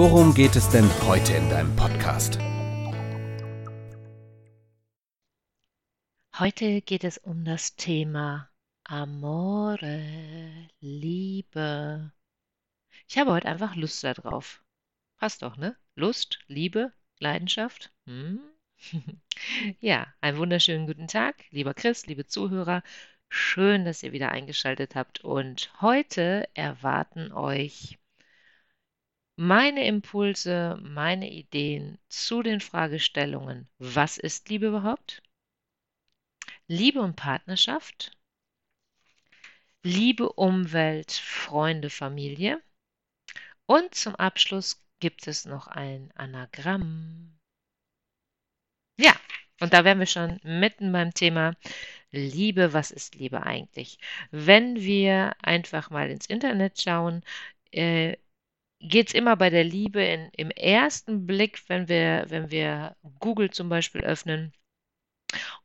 worum geht es denn heute in deinem Podcast? Heute geht es um das Thema Amore, Liebe. Ich habe heute einfach Lust darauf. Passt doch, ne? Lust, Liebe, Leidenschaft. Hm? ja, einen wunderschönen guten Tag, lieber Chris, liebe Zuhörer. Schön, dass ihr wieder eingeschaltet habt. Und heute erwarten euch meine Impulse, meine Ideen zu den Fragestellungen, was ist Liebe überhaupt? Liebe und Partnerschaft, Liebe, Umwelt, Freunde, Familie. Und zum Abschluss gibt es noch ein Anagramm. Ja, und da wären wir schon mitten beim Thema Liebe. Was ist Liebe eigentlich? Wenn wir einfach mal ins Internet schauen, äh, geht es immer bei der Liebe in, im ersten Blick, wenn wir, wenn wir Google zum Beispiel öffnen,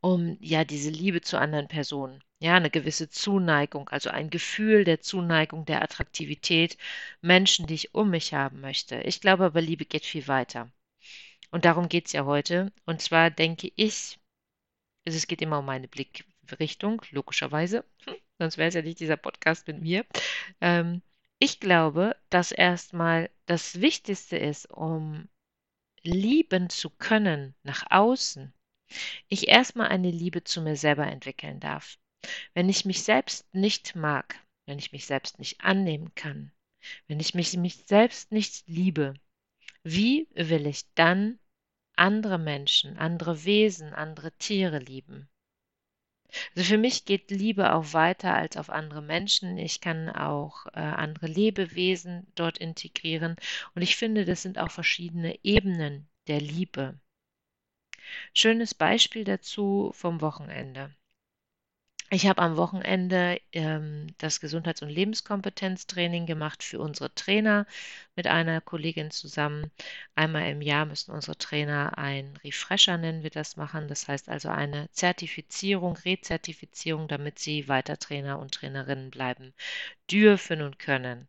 um ja diese Liebe zu anderen Personen. Ja, eine gewisse Zuneigung, also ein Gefühl der Zuneigung, der Attraktivität, Menschen, die ich um mich haben möchte. Ich glaube aber, Liebe geht viel weiter. Und darum geht es ja heute. Und zwar denke ich, es geht immer um meine Blickrichtung, logischerweise. Sonst wäre es ja nicht dieser Podcast mit mir. Ähm, ich glaube, dass erstmal das Wichtigste ist, um lieben zu können nach außen, ich erstmal eine Liebe zu mir selber entwickeln darf. Wenn ich mich selbst nicht mag, wenn ich mich selbst nicht annehmen kann, wenn ich mich, mich selbst nicht liebe, wie will ich dann andere Menschen, andere Wesen, andere Tiere lieben? Also für mich geht Liebe auch weiter als auf andere Menschen. Ich kann auch äh, andere Lebewesen dort integrieren. Und ich finde, das sind auch verschiedene Ebenen der Liebe. Schönes Beispiel dazu vom Wochenende. Ich habe am Wochenende ähm, das Gesundheits- und Lebenskompetenztraining gemacht für unsere Trainer mit einer Kollegin zusammen. Einmal im Jahr müssen unsere Trainer ein Refresher, nennen wir das, machen. Das heißt also eine Zertifizierung, Rezertifizierung, damit sie weiter Trainer und Trainerinnen bleiben dürfen und können.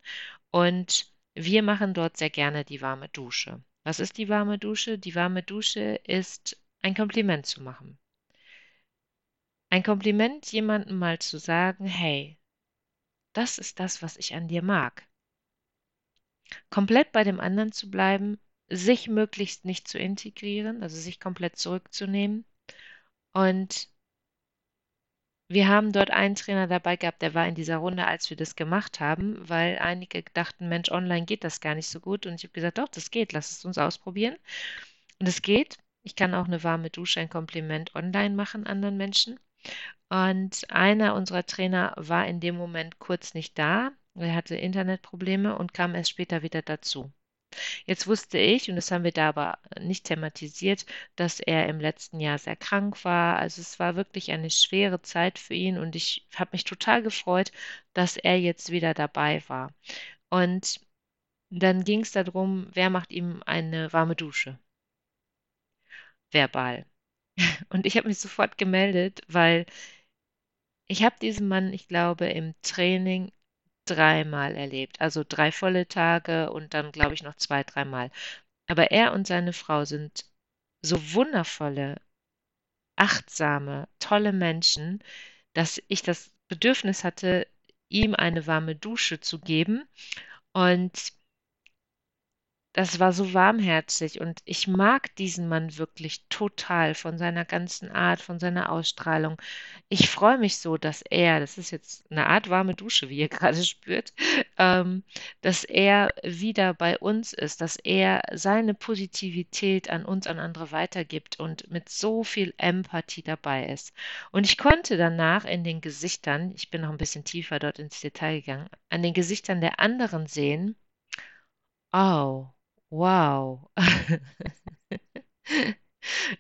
Und wir machen dort sehr gerne die warme Dusche. Was ist die warme Dusche? Die warme Dusche ist ein Kompliment zu machen. Ein Kompliment jemandem mal zu sagen, hey, das ist das, was ich an dir mag. Komplett bei dem anderen zu bleiben, sich möglichst nicht zu integrieren, also sich komplett zurückzunehmen. Und wir haben dort einen Trainer dabei gehabt, der war in dieser Runde, als wir das gemacht haben, weil einige dachten, Mensch, online geht das gar nicht so gut. Und ich habe gesagt, doch, das geht, lass es uns ausprobieren. Und es geht. Ich kann auch eine warme Dusche, ein Kompliment online machen anderen Menschen. Und einer unserer Trainer war in dem Moment kurz nicht da. Er hatte Internetprobleme und kam erst später wieder dazu. Jetzt wusste ich, und das haben wir da aber nicht thematisiert, dass er im letzten Jahr sehr krank war. Also es war wirklich eine schwere Zeit für ihn und ich habe mich total gefreut, dass er jetzt wieder dabei war. Und dann ging es darum, wer macht ihm eine warme Dusche? Verbal. Und ich habe mich sofort gemeldet, weil ich habe diesen Mann, ich glaube, im Training dreimal erlebt. Also drei volle Tage und dann, glaube ich, noch zwei, dreimal. Aber er und seine Frau sind so wundervolle, achtsame, tolle Menschen, dass ich das Bedürfnis hatte, ihm eine warme Dusche zu geben. Und das war so warmherzig und ich mag diesen Mann wirklich total von seiner ganzen Art, von seiner Ausstrahlung. Ich freue mich so, dass er, das ist jetzt eine Art warme Dusche, wie ihr gerade spürt, ähm, dass er wieder bei uns ist, dass er seine Positivität an uns, an andere weitergibt und mit so viel Empathie dabei ist. Und ich konnte danach in den Gesichtern, ich bin noch ein bisschen tiefer dort ins Detail gegangen, an den Gesichtern der anderen sehen, oh, Wow.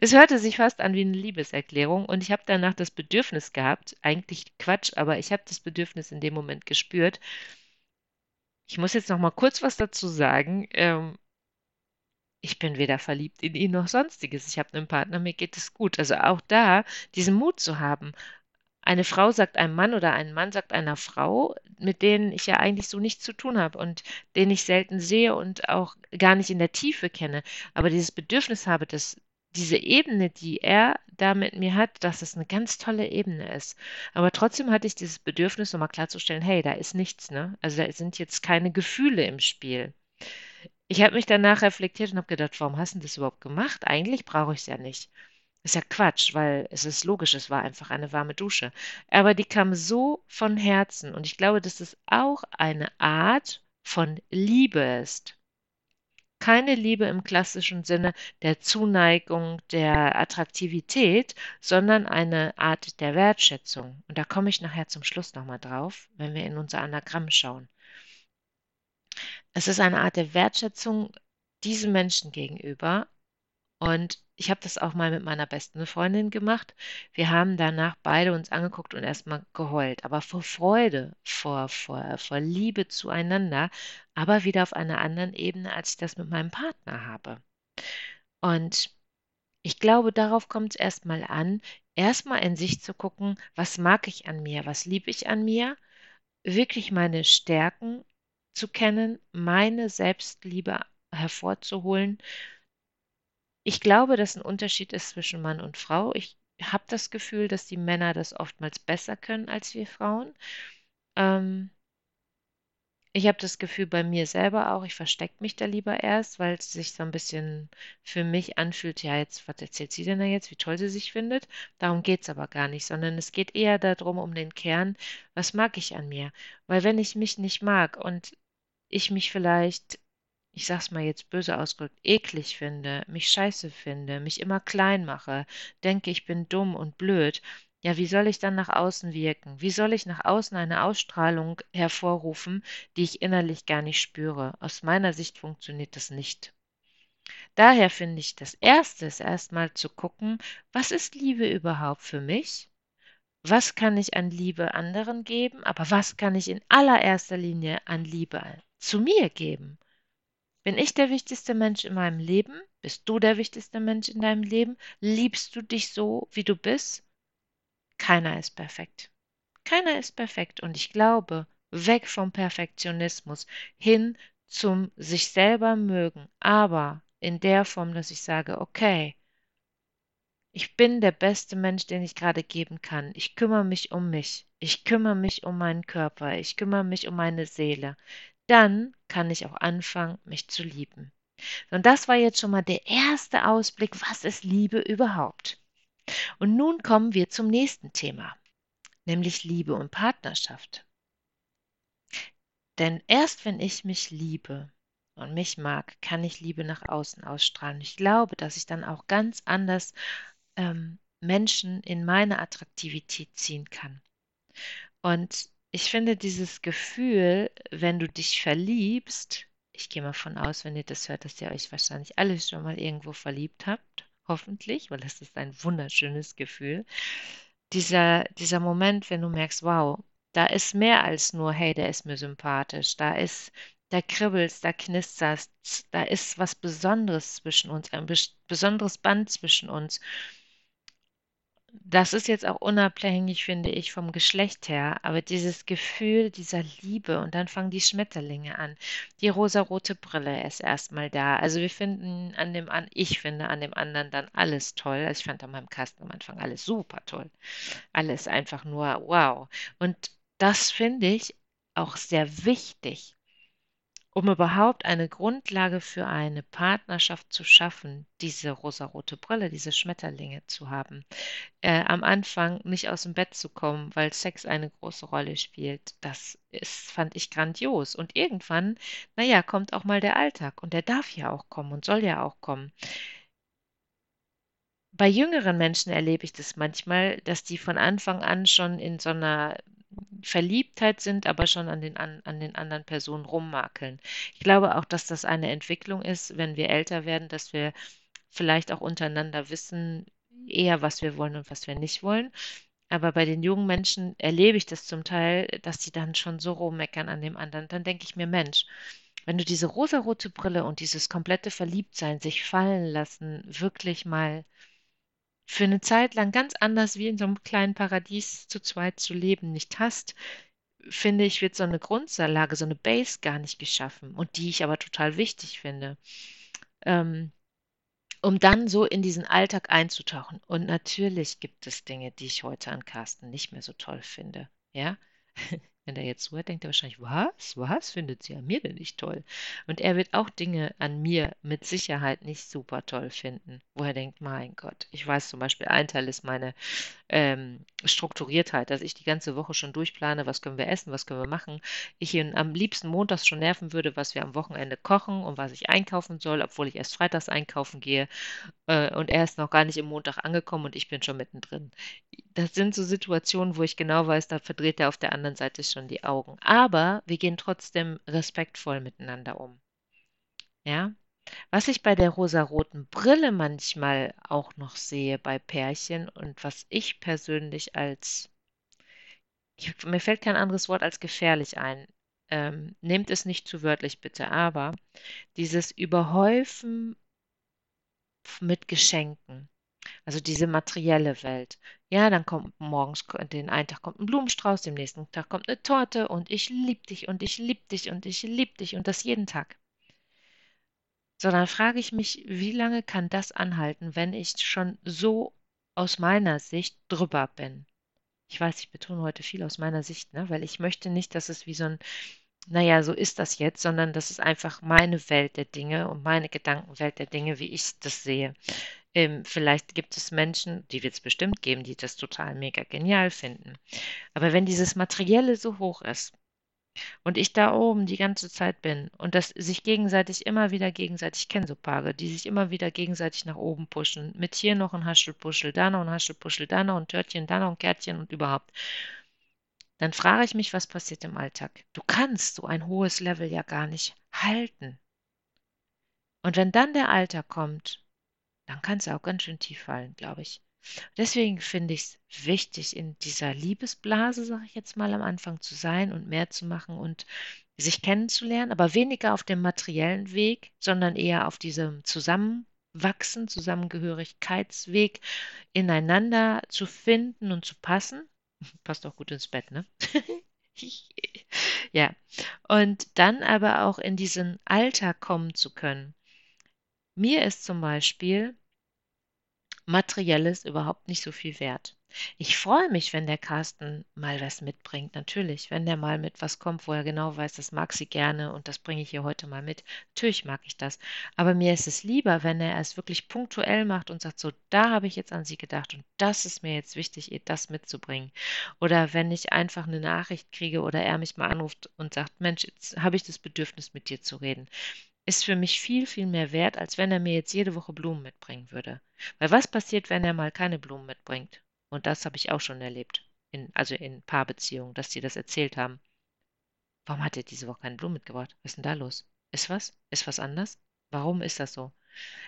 Es hörte sich fast an wie eine Liebeserklärung und ich habe danach das Bedürfnis gehabt, eigentlich Quatsch, aber ich habe das Bedürfnis in dem Moment gespürt. Ich muss jetzt noch mal kurz was dazu sagen. Ähm, ich bin weder verliebt in ihn noch sonstiges. Ich habe einen Partner, mir geht es gut. Also auch da diesen Mut zu haben. Eine Frau sagt einem Mann oder ein Mann sagt einer Frau, mit denen ich ja eigentlich so nichts zu tun habe und den ich selten sehe und auch gar nicht in der Tiefe kenne, aber dieses Bedürfnis habe, dass diese Ebene, die er da mit mir hat, dass es eine ganz tolle Ebene ist. Aber trotzdem hatte ich dieses Bedürfnis, nochmal klarzustellen, hey, da ist nichts, ne? Also da sind jetzt keine Gefühle im Spiel. Ich habe mich danach reflektiert und habe gedacht, warum hast du das überhaupt gemacht? Eigentlich brauche ich es ja nicht. Ist ja Quatsch, weil es ist logisch, es war einfach eine warme Dusche. Aber die kam so von Herzen und ich glaube, dass es auch eine Art von Liebe ist. Keine Liebe im klassischen Sinne der Zuneigung, der Attraktivität, sondern eine Art der Wertschätzung. Und da komme ich nachher zum Schluss nochmal drauf, wenn wir in unser Anagramm schauen. Es ist eine Art der Wertschätzung diesem Menschen gegenüber. Und ich habe das auch mal mit meiner besten Freundin gemacht. Wir haben danach beide uns angeguckt und erstmal geheult, aber vor Freude, vor, vor, vor Liebe zueinander, aber wieder auf einer anderen Ebene, als ich das mit meinem Partner habe. Und ich glaube, darauf kommt es erstmal an, erstmal in sich zu gucken, was mag ich an mir, was liebe ich an mir, wirklich meine Stärken zu kennen, meine Selbstliebe hervorzuholen. Ich glaube, dass ein Unterschied ist zwischen Mann und Frau. Ich habe das Gefühl, dass die Männer das oftmals besser können als wir Frauen. Ähm, ich habe das Gefühl bei mir selber auch, ich verstecke mich da lieber erst, weil es sich so ein bisschen für mich anfühlt, ja, jetzt, was erzählt sie denn da jetzt, wie toll sie sich findet? Darum geht es aber gar nicht, sondern es geht eher darum, um den Kern, was mag ich an mir? Weil wenn ich mich nicht mag und ich mich vielleicht, ich sag's mal jetzt böse ausgedrückt, eklig finde, mich scheiße finde, mich immer klein mache, denke, ich bin dumm und blöd, ja, wie soll ich dann nach außen wirken? Wie soll ich nach außen eine Ausstrahlung hervorrufen, die ich innerlich gar nicht spüre? Aus meiner Sicht funktioniert das nicht. Daher finde ich, das Erste ist erstmal zu gucken, was ist Liebe überhaupt für mich? Was kann ich an Liebe anderen geben? Aber was kann ich in allererster Linie an Liebe zu mir geben? Bin ich der wichtigste Mensch in meinem Leben? Bist du der wichtigste Mensch in deinem Leben? Liebst du dich so, wie du bist? Keiner ist perfekt. Keiner ist perfekt. Und ich glaube, weg vom Perfektionismus hin zum sich selber mögen, aber in der Form, dass ich sage, okay, ich bin der beste Mensch, den ich gerade geben kann. Ich kümmere mich um mich. Ich kümmere mich um meinen Körper. Ich kümmere mich um meine Seele. Dann kann ich auch anfangen, mich zu lieben. Und das war jetzt schon mal der erste Ausblick, was ist Liebe überhaupt? Und nun kommen wir zum nächsten Thema, nämlich Liebe und Partnerschaft. Denn erst wenn ich mich liebe und mich mag, kann ich Liebe nach außen ausstrahlen. Ich glaube, dass ich dann auch ganz anders ähm, Menschen in meine Attraktivität ziehen kann. Und ich finde dieses Gefühl, wenn du dich verliebst, ich gehe mal von aus, wenn ihr das hört, dass ihr euch wahrscheinlich alle schon mal irgendwo verliebt habt, hoffentlich, weil es ist ein wunderschönes Gefühl. Dieser, dieser Moment, wenn du merkst, wow, da ist mehr als nur, hey, der ist mir sympathisch, da ist, da kribbelst, da knisterst, da ist was Besonderes zwischen uns, ein besonderes Band zwischen uns das ist jetzt auch unabhängig, finde ich, vom Geschlecht her, aber dieses Gefühl dieser Liebe und dann fangen die Schmetterlinge an. Die rosarote Brille ist erstmal da. Also wir finden an dem an, ich finde an dem anderen dann alles toll. Also ich fand an meinem Kasten am Anfang alles super toll. Alles einfach nur wow. Und das finde ich auch sehr wichtig, um überhaupt eine Grundlage für eine Partnerschaft zu schaffen, diese rosarote Brille, diese Schmetterlinge zu haben, äh, am Anfang nicht aus dem Bett zu kommen, weil Sex eine große Rolle spielt, das ist, fand ich grandios. Und irgendwann, naja, kommt auch mal der Alltag und der darf ja auch kommen und soll ja auch kommen. Bei jüngeren Menschen erlebe ich das manchmal, dass die von Anfang an schon in so einer Verliebtheit sind, aber schon an den, an, an den anderen Personen rummakeln. Ich glaube auch, dass das eine Entwicklung ist, wenn wir älter werden, dass wir vielleicht auch untereinander wissen, eher, was wir wollen und was wir nicht wollen. Aber bei den jungen Menschen erlebe ich das zum Teil, dass sie dann schon so rummeckern an dem anderen. Dann denke ich mir, Mensch, wenn du diese rosarote Brille und dieses komplette Verliebtsein sich fallen lassen, wirklich mal für eine Zeit lang ganz anders wie in so einem kleinen Paradies zu zweit zu leben nicht hast, finde ich, wird so eine Grundlage, so eine Base gar nicht geschaffen und die ich aber total wichtig finde. Ähm, um dann so in diesen Alltag einzutauchen. Und natürlich gibt es Dinge, die ich heute an Carsten nicht mehr so toll finde. Ja, wenn der jetzt zuhört, denkt er wahrscheinlich, was? Was findet sie an mir denn nicht toll? Und er wird auch Dinge an mir mit Sicherheit nicht super toll finden, wo er denkt, mein Gott, ich weiß zum Beispiel, ein Teil ist meine ähm, Strukturiertheit, dass ich die ganze Woche schon durchplane, was können wir essen, was können wir machen. Ich ihn am liebsten montags schon nerven würde, was wir am Wochenende kochen und was ich einkaufen soll, obwohl ich erst freitags einkaufen gehe. Äh, und er ist noch gar nicht im Montag angekommen und ich bin schon mittendrin. Das sind so Situationen, wo ich genau weiß, da verdreht er auf der anderen Seite schon die Augen. Aber wir gehen trotzdem respektvoll miteinander um. Ja? Was ich bei der rosaroten Brille manchmal auch noch sehe bei Pärchen und was ich persönlich als, ich, mir fällt kein anderes Wort als gefährlich ein. Ähm, nehmt es nicht zu wörtlich bitte, aber dieses Überhäufen mit Geschenken. Also diese materielle Welt. Ja, dann kommt morgens, den einen Tag kommt ein Blumenstrauß, dem nächsten Tag kommt eine Torte und ich lieb dich und ich lieb dich und ich lieb dich und das jeden Tag. So, dann frage ich mich, wie lange kann das anhalten, wenn ich schon so aus meiner Sicht drüber bin? Ich weiß, ich betone heute viel aus meiner Sicht, ne? weil ich möchte nicht, dass es wie so ein, naja, so ist das jetzt, sondern das ist einfach meine Welt der Dinge und meine Gedankenwelt der Dinge, wie ich das sehe. Ähm, vielleicht gibt es Menschen, die wird es bestimmt geben, die das total mega genial finden. Aber wenn dieses Materielle so hoch ist und ich da oben die ganze Zeit bin und das sich gegenseitig immer wieder gegenseitig, ich kenne so Paare, die sich immer wieder gegenseitig nach oben pushen, mit hier noch ein Haschelpuschel, da noch ein Haschelpuschel, da noch ein Törtchen, da noch ein Kärtchen und überhaupt. Dann frage ich mich, was passiert im Alltag. Du kannst so ein hohes Level ja gar nicht halten. Und wenn dann der Alltag kommt dann kann es auch ganz schön tief fallen, glaube ich. Deswegen finde ich es wichtig, in dieser Liebesblase, sage ich jetzt mal, am Anfang zu sein und mehr zu machen und sich kennenzulernen, aber weniger auf dem materiellen Weg, sondern eher auf diesem Zusammenwachsen, Zusammengehörigkeitsweg, ineinander zu finden und zu passen. Passt auch gut ins Bett, ne? ja. Und dann aber auch in diesen Alltag kommen zu können. Mir ist zum Beispiel Materielles überhaupt nicht so viel wert. Ich freue mich, wenn der Carsten mal was mitbringt, natürlich. Wenn der mal mit was kommt, wo er genau weiß, das mag sie gerne und das bringe ich hier heute mal mit. Natürlich mag ich das. Aber mir ist es lieber, wenn er es wirklich punktuell macht und sagt, so, da habe ich jetzt an sie gedacht und das ist mir jetzt wichtig, ihr das mitzubringen. Oder wenn ich einfach eine Nachricht kriege oder er mich mal anruft und sagt, Mensch, jetzt habe ich das Bedürfnis, mit dir zu reden ist für mich viel, viel mehr wert, als wenn er mir jetzt jede Woche Blumen mitbringen würde. Weil was passiert, wenn er mal keine Blumen mitbringt? Und das habe ich auch schon erlebt. In, also in Paarbeziehungen, dass die das erzählt haben. Warum hat er diese Woche keine Blumen mitgebracht? Was ist denn da los? Ist was? Ist was anders? Warum ist das so?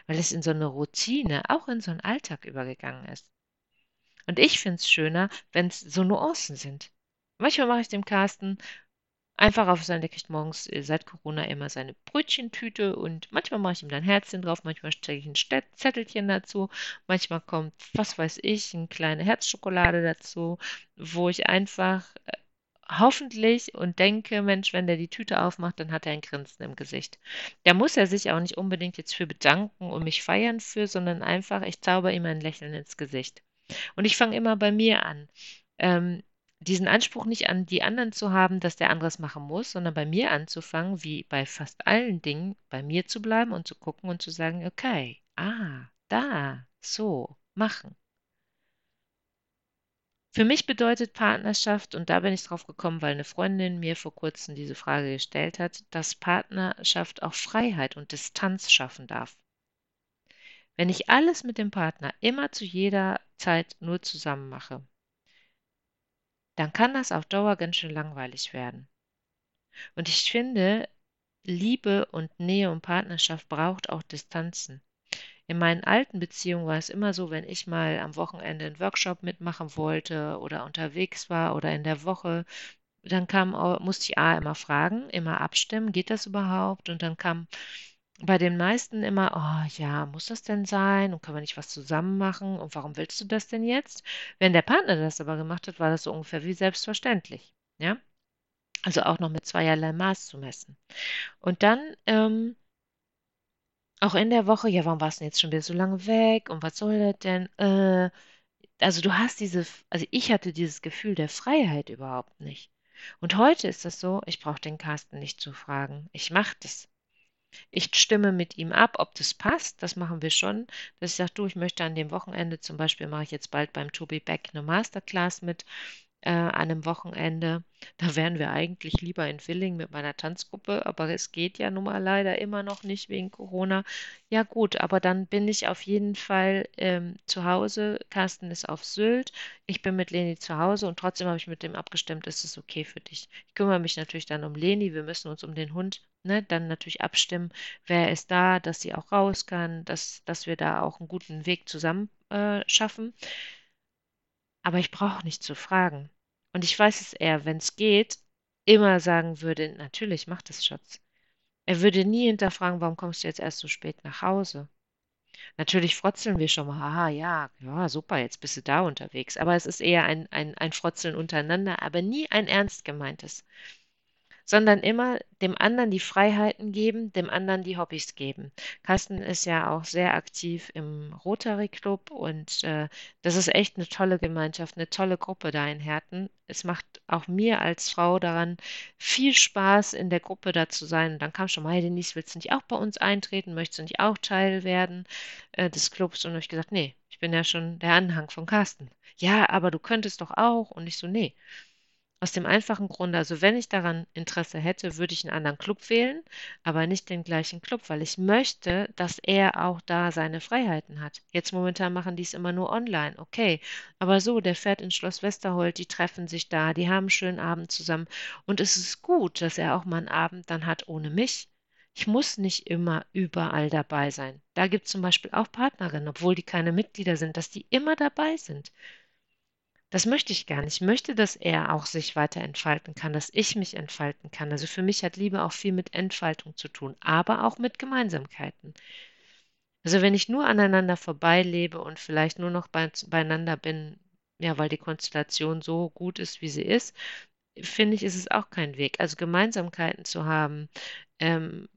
Weil es in so eine Routine, auch in so einen Alltag übergegangen ist. Und ich finde es schöner, wenn es so Nuancen sind. Manchmal mache ich dem Carsten einfach auf sein, der kriegt morgens äh, seit Corona immer seine Brötchentüte und manchmal mache ich ihm dann Herzchen drauf, manchmal stecke ich ein Zettelchen dazu, manchmal kommt, was weiß ich, eine kleine Herzschokolade dazu, wo ich einfach äh, hoffentlich und denke, Mensch, wenn der die Tüte aufmacht, dann hat er ein Grinsen im Gesicht. Da muss er sich auch nicht unbedingt jetzt für bedanken und mich feiern für, sondern einfach, ich zauber ihm ein Lächeln ins Gesicht. Und ich fange immer bei mir an. Ähm, diesen Anspruch nicht an die anderen zu haben, dass der andere es machen muss, sondern bei mir anzufangen, wie bei fast allen Dingen, bei mir zu bleiben und zu gucken und zu sagen, okay, ah, da, so, machen. Für mich bedeutet Partnerschaft, und da bin ich drauf gekommen, weil eine Freundin mir vor kurzem diese Frage gestellt hat, dass Partnerschaft auch Freiheit und Distanz schaffen darf. Wenn ich alles mit dem Partner immer zu jeder Zeit nur zusammen mache, dann kann das auf Dauer ganz schön langweilig werden. Und ich finde, Liebe und Nähe und Partnerschaft braucht auch Distanzen. In meinen alten Beziehungen war es immer so, wenn ich mal am Wochenende einen Workshop mitmachen wollte oder unterwegs war oder in der Woche, dann kam, musste ich A immer fragen, immer abstimmen, geht das überhaupt? Und dann kam bei den meisten immer, oh ja, muss das denn sein? Und können wir nicht was zusammen machen? Und warum willst du das denn jetzt? Wenn der Partner das aber gemacht hat, war das so ungefähr wie selbstverständlich. Ja? Also auch noch mit zweierlei Maß zu messen. Und dann ähm, auch in der Woche, ja, warum warst du denn jetzt schon wieder so lange weg? Und was soll das denn? Äh, also du hast diese, also ich hatte dieses Gefühl der Freiheit überhaupt nicht. Und heute ist das so, ich brauche den Carsten nicht zu fragen. Ich mache das. Ich stimme mit ihm ab, ob das passt. Das machen wir schon. Dass ich sage, du, ich möchte an dem Wochenende, zum Beispiel mache ich jetzt bald beim Tobi Beck eine Masterclass mit äh, an einem Wochenende. Da wären wir eigentlich lieber in Willing mit meiner Tanzgruppe, aber es geht ja nun mal leider immer noch nicht wegen Corona. Ja gut, aber dann bin ich auf jeden Fall ähm, zu Hause. Carsten ist auf Sylt. Ich bin mit Leni zu Hause und trotzdem habe ich mit dem abgestimmt, ist es okay für dich. Ich kümmere mich natürlich dann um Leni. Wir müssen uns um den Hund ne, dann natürlich abstimmen, wer ist da, dass sie auch raus kann, dass, dass wir da auch einen guten Weg zusammen äh, schaffen. Aber ich brauche nicht zu fragen. Und ich weiß es eher, wenn es geht, immer sagen würde, natürlich, mach das, Schatz. Er würde nie hinterfragen, warum kommst du jetzt erst so spät nach Hause? Natürlich frotzeln wir schon mal, aha, ja, ja, super, jetzt bist du da unterwegs. Aber es ist eher ein, ein, ein Frotzeln untereinander, aber nie ein ernst gemeintes sondern immer dem anderen die Freiheiten geben, dem anderen die Hobbys geben. Carsten ist ja auch sehr aktiv im Rotary Club und äh, das ist echt eine tolle Gemeinschaft, eine tolle Gruppe da in Herten. Es macht auch mir als Frau daran viel Spaß, in der Gruppe da zu sein. Und dann kam schon mal, hey Denise, willst du nicht auch bei uns eintreten? Möchtest du nicht auch Teil werden äh, des Clubs? Und ich gesagt, nee, ich bin ja schon der Anhang von Carsten. Ja, aber du könntest doch auch. Und ich so, nee. Aus dem einfachen Grunde, also wenn ich daran Interesse hätte, würde ich einen anderen Club wählen, aber nicht den gleichen Club, weil ich möchte, dass er auch da seine Freiheiten hat. Jetzt momentan machen die es immer nur online, okay. Aber so, der fährt ins Schloss Westerhold, die treffen sich da, die haben einen schönen Abend zusammen. Und es ist gut, dass er auch mal einen Abend dann hat ohne mich. Ich muss nicht immer überall dabei sein. Da gibt es zum Beispiel auch Partnerinnen, obwohl die keine Mitglieder sind, dass die immer dabei sind. Das möchte ich gar nicht. Ich möchte, dass er auch sich weiter entfalten kann, dass ich mich entfalten kann. Also für mich hat Liebe auch viel mit Entfaltung zu tun, aber auch mit Gemeinsamkeiten. Also wenn ich nur aneinander vorbeilebe und vielleicht nur noch bei, beieinander bin, ja, weil die Konstellation so gut ist, wie sie ist, finde ich, ist es auch kein Weg. Also Gemeinsamkeiten zu haben, ähm,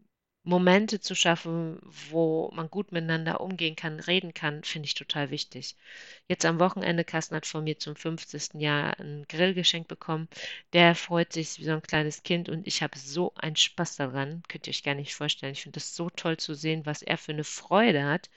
Momente zu schaffen, wo man gut miteinander umgehen kann, reden kann, finde ich total wichtig. Jetzt am Wochenende, Carsten hat von mir zum 50. Jahr ein Grillgeschenk bekommen. Der freut sich wie so ein kleines Kind und ich habe so einen Spaß daran. Könnt ihr euch gar nicht vorstellen. Ich finde das so toll zu sehen, was er für eine Freude hat.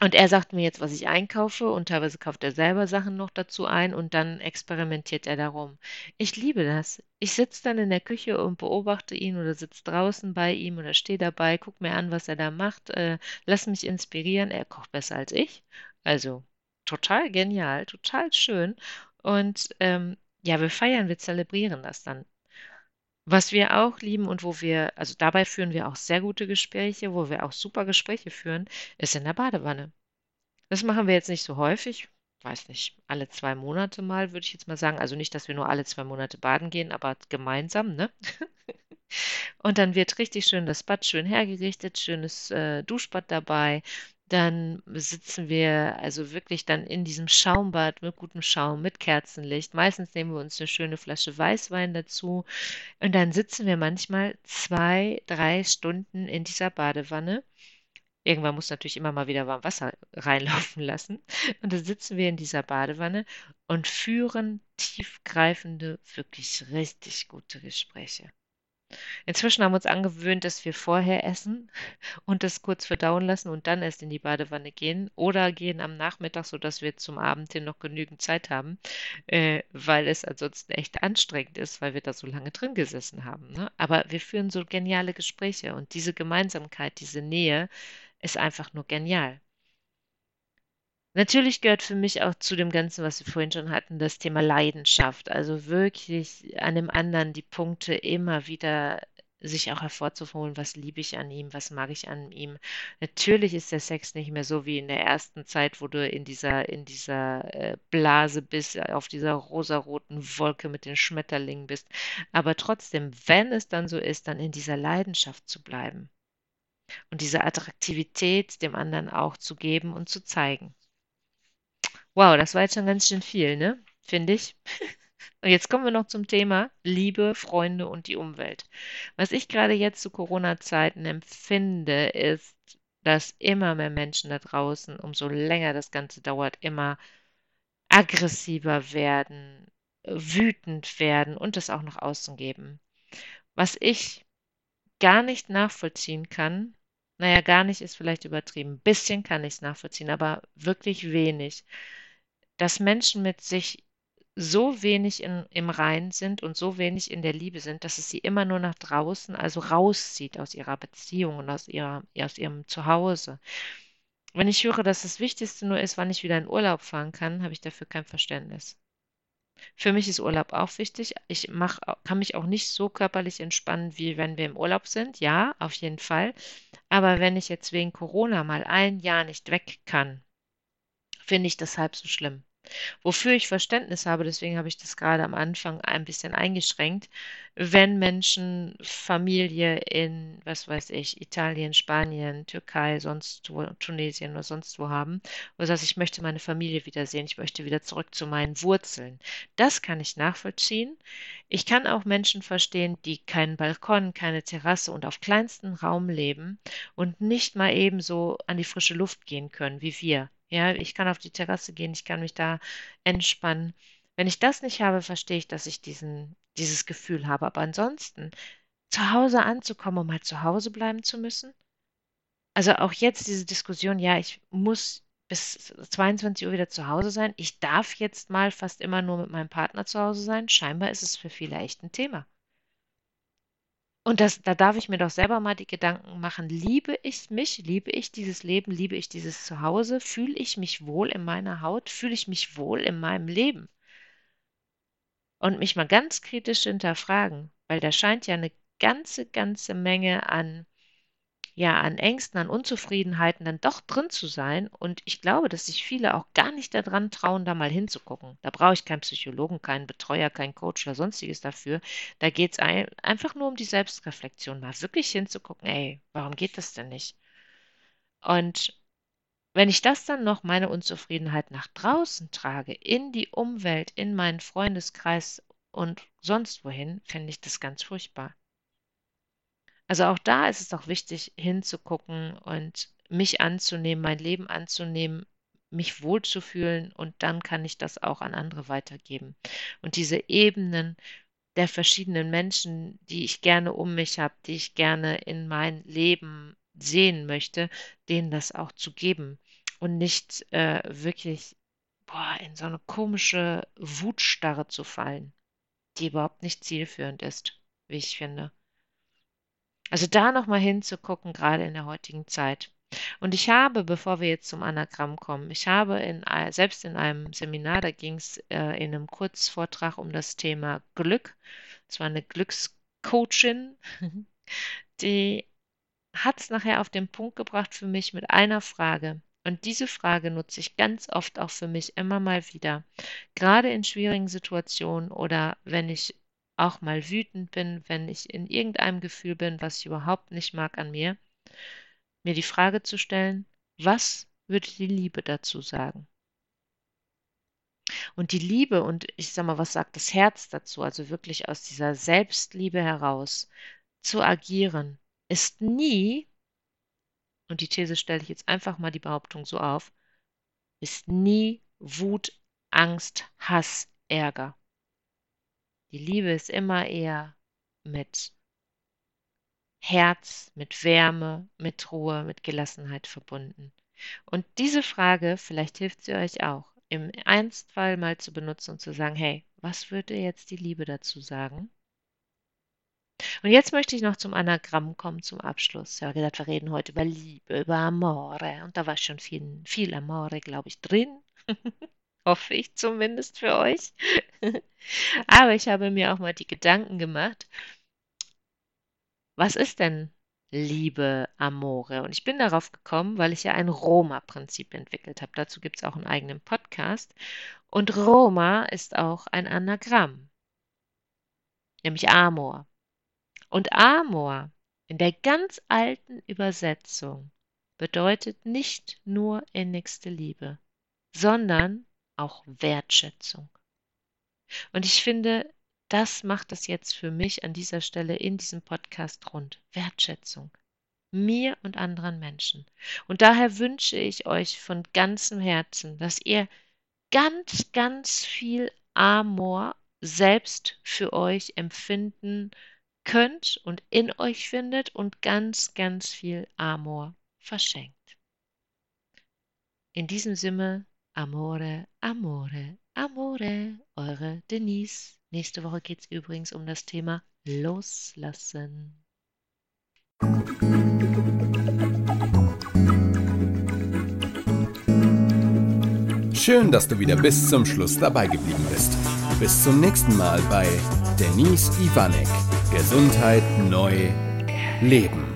Und er sagt mir jetzt, was ich einkaufe und teilweise kauft er selber Sachen noch dazu ein und dann experimentiert er darum. Ich liebe das. Ich sitze dann in der Küche und beobachte ihn oder sitze draußen bei ihm oder stehe dabei, gucke mir an, was er da macht, äh, lass mich inspirieren. Er kocht besser als ich. Also total genial, total schön. Und ähm, ja, wir feiern, wir zelebrieren das dann. Was wir auch lieben und wo wir, also dabei führen wir auch sehr gute Gespräche, wo wir auch super Gespräche führen, ist in der Badewanne. Das machen wir jetzt nicht so häufig, weiß nicht, alle zwei Monate mal, würde ich jetzt mal sagen. Also nicht, dass wir nur alle zwei Monate baden gehen, aber gemeinsam, ne? Und dann wird richtig schön das Bad schön hergerichtet, schönes äh, Duschbad dabei. Dann sitzen wir also wirklich dann in diesem Schaumbad mit gutem Schaum, mit Kerzenlicht. Meistens nehmen wir uns eine schöne Flasche Weißwein dazu. Und dann sitzen wir manchmal zwei, drei Stunden in dieser Badewanne. Irgendwann muss natürlich immer mal wieder warm Wasser reinlaufen lassen. Und dann sitzen wir in dieser Badewanne und führen tiefgreifende, wirklich richtig gute Gespräche. Inzwischen haben wir uns angewöhnt, dass wir vorher essen und das kurz verdauen lassen und dann erst in die Badewanne gehen oder gehen am Nachmittag, sodass wir zum Abend hin noch genügend Zeit haben, äh, weil es ansonsten echt anstrengend ist, weil wir da so lange drin gesessen haben. Ne? Aber wir führen so geniale Gespräche und diese Gemeinsamkeit, diese Nähe ist einfach nur genial. Natürlich gehört für mich auch zu dem Ganzen, was wir vorhin schon hatten, das Thema Leidenschaft. Also wirklich an dem anderen die Punkte immer wieder sich auch hervorzuholen, was liebe ich an ihm, was mag ich an ihm. Natürlich ist der Sex nicht mehr so wie in der ersten Zeit, wo du in dieser, in dieser äh, Blase bist, auf dieser rosaroten Wolke mit den Schmetterlingen bist. Aber trotzdem, wenn es dann so ist, dann in dieser Leidenschaft zu bleiben und diese Attraktivität dem anderen auch zu geben und zu zeigen. Wow, das war jetzt schon ganz schön viel, ne? Finde ich. Und jetzt kommen wir noch zum Thema Liebe, Freunde und die Umwelt. Was ich gerade jetzt zu Corona-Zeiten empfinde, ist, dass immer mehr Menschen da draußen, umso länger das Ganze dauert, immer aggressiver werden, wütend werden und es auch nach außen geben. Was ich gar nicht nachvollziehen kann, naja, gar nicht ist vielleicht übertrieben. Ein bisschen kann ich es nachvollziehen, aber wirklich wenig. Dass Menschen mit sich so wenig in, im Rein sind und so wenig in der Liebe sind, dass es sie immer nur nach draußen, also rauszieht aus ihrer Beziehung und aus, ihrer, aus ihrem Zuhause. Wenn ich höre, dass das Wichtigste nur ist, wann ich wieder in Urlaub fahren kann, habe ich dafür kein Verständnis. Für mich ist Urlaub auch wichtig. Ich mach, kann mich auch nicht so körperlich entspannen, wie wenn wir im Urlaub sind. Ja, auf jeden Fall. Aber wenn ich jetzt wegen Corona mal ein Jahr nicht weg kann, finde ich das halb so schlimm. Wofür ich Verständnis habe, deswegen habe ich das gerade am Anfang ein bisschen eingeschränkt, wenn Menschen Familie in, was weiß ich, Italien, Spanien, Türkei, sonst wo, Tunesien oder sonst wo haben, und sagt, ich möchte meine Familie wiedersehen, ich möchte wieder zurück zu meinen Wurzeln. Das kann ich nachvollziehen. Ich kann auch Menschen verstehen, die keinen Balkon, keine Terrasse und auf kleinstem Raum leben und nicht mal ebenso an die frische Luft gehen können wie wir. Ja, ich kann auf die Terrasse gehen, ich kann mich da entspannen. Wenn ich das nicht habe, verstehe ich, dass ich diesen, dieses Gefühl habe. Aber ansonsten, zu Hause anzukommen, um mal zu Hause bleiben zu müssen. Also auch jetzt diese Diskussion, ja, ich muss bis 22 Uhr wieder zu Hause sein. Ich darf jetzt mal fast immer nur mit meinem Partner zu Hause sein. Scheinbar ist es für viele echt ein Thema. Und das, da darf ich mir doch selber mal die Gedanken machen, liebe ich mich, liebe ich dieses Leben, liebe ich dieses Zuhause, fühle ich mich wohl in meiner Haut, fühle ich mich wohl in meinem Leben? Und mich mal ganz kritisch hinterfragen, weil da scheint ja eine ganze, ganze Menge an ja an Ängsten, an Unzufriedenheiten dann doch drin zu sein. Und ich glaube, dass sich viele auch gar nicht daran trauen, da mal hinzugucken. Da brauche ich keinen Psychologen, keinen Betreuer, keinen Coach oder sonstiges dafür. Da geht es ein, einfach nur um die Selbstreflexion, mal wirklich hinzugucken, ey, warum geht das denn nicht? Und wenn ich das dann noch, meine Unzufriedenheit nach draußen trage, in die Umwelt, in meinen Freundeskreis und sonst wohin, finde ich das ganz furchtbar. Also auch da ist es doch wichtig hinzugucken und mich anzunehmen, mein Leben anzunehmen, mich wohlzufühlen und dann kann ich das auch an andere weitergeben. Und diese Ebenen der verschiedenen Menschen, die ich gerne um mich habe, die ich gerne in mein Leben sehen möchte, denen das auch zu geben und nicht äh, wirklich boah, in so eine komische Wutstarre zu fallen, die überhaupt nicht zielführend ist, wie ich finde. Also da nochmal hinzugucken, gerade in der heutigen Zeit. Und ich habe, bevor wir jetzt zum Anagramm kommen, ich habe in, selbst in einem Seminar, da ging es äh, in einem Kurzvortrag um das Thema Glück. Es war eine Glückscoachin, die hat es nachher auf den Punkt gebracht für mich mit einer Frage. Und diese Frage nutze ich ganz oft auch für mich immer mal wieder. Gerade in schwierigen Situationen oder wenn ich auch mal wütend bin, wenn ich in irgendeinem Gefühl bin, was ich überhaupt nicht mag an mir, mir die Frage zu stellen, was würde die Liebe dazu sagen? Und die Liebe und ich sag mal, was sagt das Herz dazu, also wirklich aus dieser Selbstliebe heraus zu agieren, ist nie, und die These stelle ich jetzt einfach mal die Behauptung so auf, ist nie Wut, Angst, Hass, Ärger. Die Liebe ist immer eher mit Herz, mit Wärme, mit Ruhe, mit Gelassenheit verbunden. Und diese Frage, vielleicht hilft sie euch auch, im Ernstfall mal zu benutzen und zu sagen, hey, was würde jetzt die Liebe dazu sagen? Und jetzt möchte ich noch zum Anagramm kommen zum Abschluss. Ich habe gedacht, wir reden heute über Liebe, über Amore. Und da war schon viel, viel Amore, glaube ich, drin. Hoffe ich zumindest für euch. Aber ich habe mir auch mal die Gedanken gemacht, was ist denn Liebe, Amore? Und ich bin darauf gekommen, weil ich ja ein Roma-Prinzip entwickelt habe. Dazu gibt es auch einen eigenen Podcast. Und Roma ist auch ein Anagramm, nämlich Amor. Und Amor in der ganz alten Übersetzung bedeutet nicht nur innigste Liebe, sondern auch Wertschätzung. Und ich finde, das macht es jetzt für mich an dieser Stelle in diesem Podcast rund. Wertschätzung. Mir und anderen Menschen. Und daher wünsche ich euch von ganzem Herzen, dass ihr ganz, ganz viel Amor selbst für euch empfinden könnt und in euch findet und ganz, ganz viel Amor verschenkt. In diesem Sinne, Amore, Amore, Amore, eure Denise. Nächste Woche geht es übrigens um das Thema Loslassen. Schön, dass du wieder bis zum Schluss dabei geblieben bist. Bis zum nächsten Mal bei Denise Ivanek. Gesundheit neu leben.